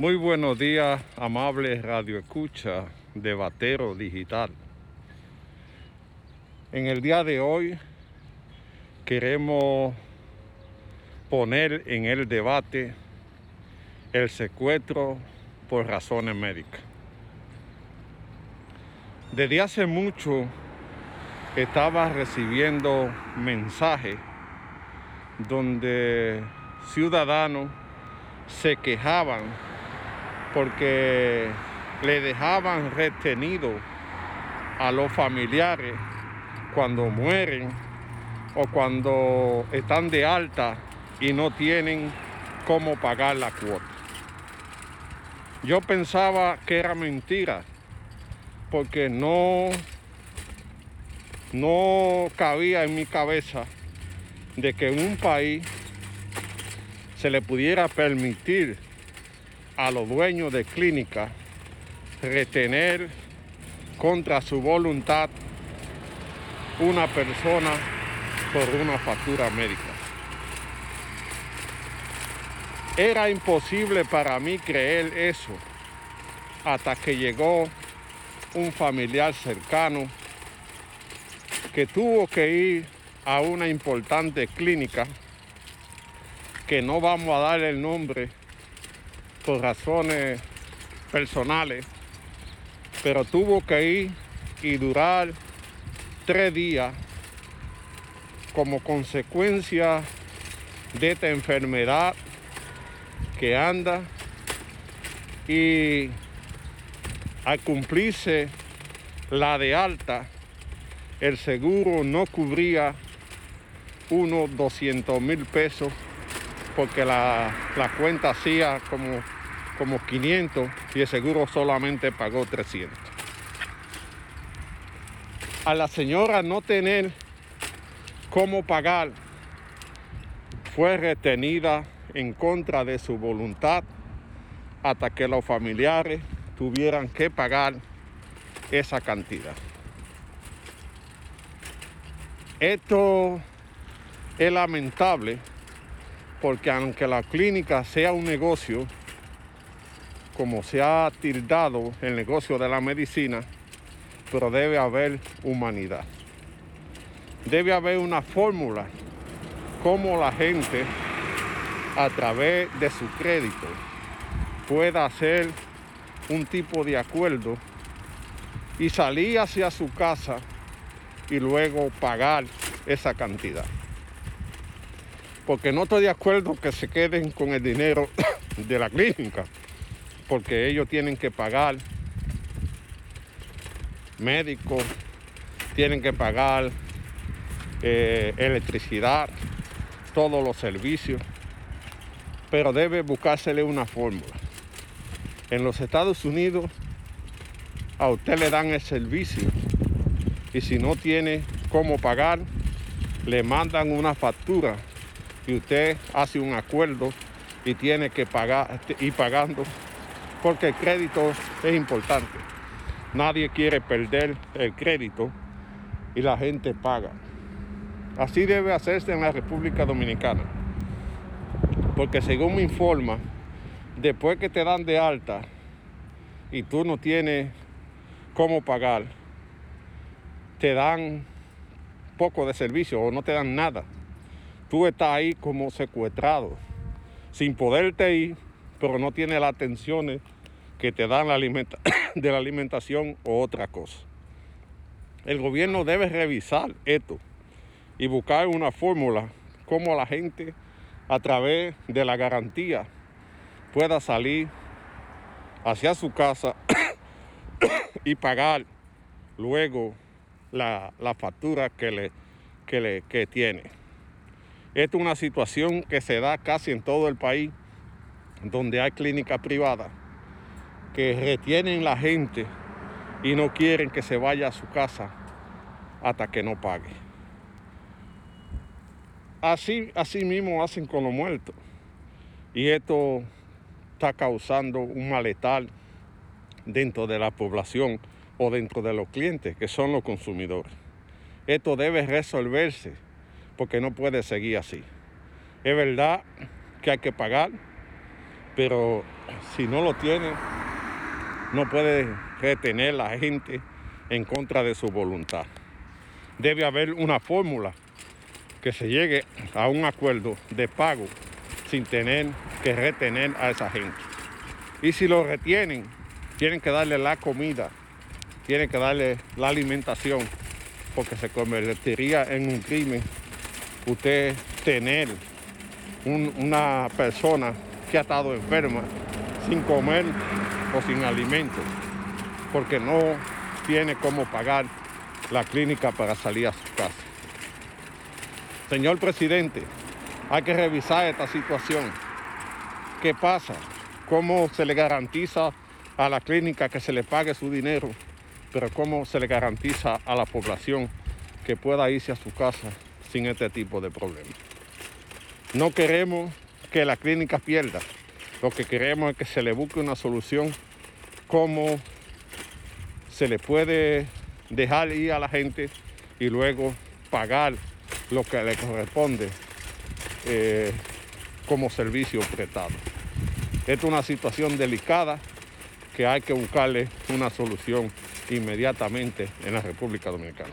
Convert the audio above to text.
Muy buenos días, amables Radio Escucha de Batero Digital. En el día de hoy queremos poner en el debate el secuestro por razones médicas. Desde hace mucho estaba recibiendo mensajes donde ciudadanos se quejaban porque le dejaban retenido a los familiares cuando mueren o cuando están de alta y no tienen cómo pagar la cuota. Yo pensaba que era mentira porque no no cabía en mi cabeza de que un país se le pudiera permitir a los dueños de clínicas retener contra su voluntad una persona por una factura médica. Era imposible para mí creer eso hasta que llegó un familiar cercano que tuvo que ir a una importante clínica que no vamos a dar el nombre por razones personales, pero tuvo que ir y durar tres días como consecuencia de esta enfermedad que anda y al cumplirse la de alta, el seguro no cubría unos 200 mil pesos porque la, cuenta hacía como, como 500 y el seguro solamente pagó 300. A la señora no tener cómo pagar, fue retenida en contra de su voluntad hasta que los familiares tuvieran que pagar esa cantidad. Esto es lamentable porque aunque la clínica sea un negocio, como se ha tildado el negocio de la medicina, pero debe haber humanidad. Debe haber una fórmula como la gente a través de su crédito pueda hacer un tipo de acuerdo y salir hacia su casa y luego pagar esa cantidad porque no estoy de acuerdo que se queden con el dinero de la clínica, porque ellos tienen que pagar médicos, tienen que pagar eh, electricidad, todos los servicios, pero debe buscársele una fórmula. En los Estados Unidos a usted le dan el servicio y si no tiene cómo pagar, le mandan una factura y usted hace un acuerdo y tiene que pagar, ir pagando, porque el crédito es importante. Nadie quiere perder el crédito y la gente paga. Así debe hacerse en la República Dominicana. Porque según me informa, después que te dan de alta y tú no tienes cómo pagar, te dan poco de servicio o no te dan nada tú estás ahí como secuestrado, sin poderte ir, pero no tienes las atenciones que te dan la de la alimentación o otra cosa. El gobierno debe revisar esto y buscar una fórmula como la gente a través de la garantía pueda salir hacia su casa y pagar luego la, factura que, le, que, le, que tiene. Esta es una situación que se da casi en todo el país, donde hay clínicas privadas que retienen la gente y no quieren que se vaya a su casa hasta que no pague. Así, así mismo hacen con los muertos. Y esto está causando un malestar dentro de la población o dentro de los clientes, que son los consumidores. Esto debe resolverse porque no puede seguir así. Es verdad que hay que pagar, Pero si no lo tiene, no puede retener la gente en contra de su voluntad. Debe haber una fórmula que se llegue a un acuerdo de pago sin tener que retener a esa gente. Y si lo retienen, tienen que darle la comida, tienen que darle la alimentación, porque se convertiría en un crimen usted tener una persona que ha estado enferma sin comer o sin alimento, porque no tiene cómo pagar la clínica para salir a su casa. Señor presidente, hay que revisar esta situación. ¿Qué pasa? ¿Cómo se le garantiza a la clínica que se le pague su dinero? Pero ¿cómo se le garantiza a la población que pueda irse a su casa sin este tipo de problemas? No queremos que la clínica pierda. Lo que queremos es que se le busque una solución cómo se le puede dejar ir a la gente y luego pagar lo que le corresponde eh, como servicio prestado. Esta es una situación delicada que hay que buscarle una solución inmediatamente en la República Dominicana.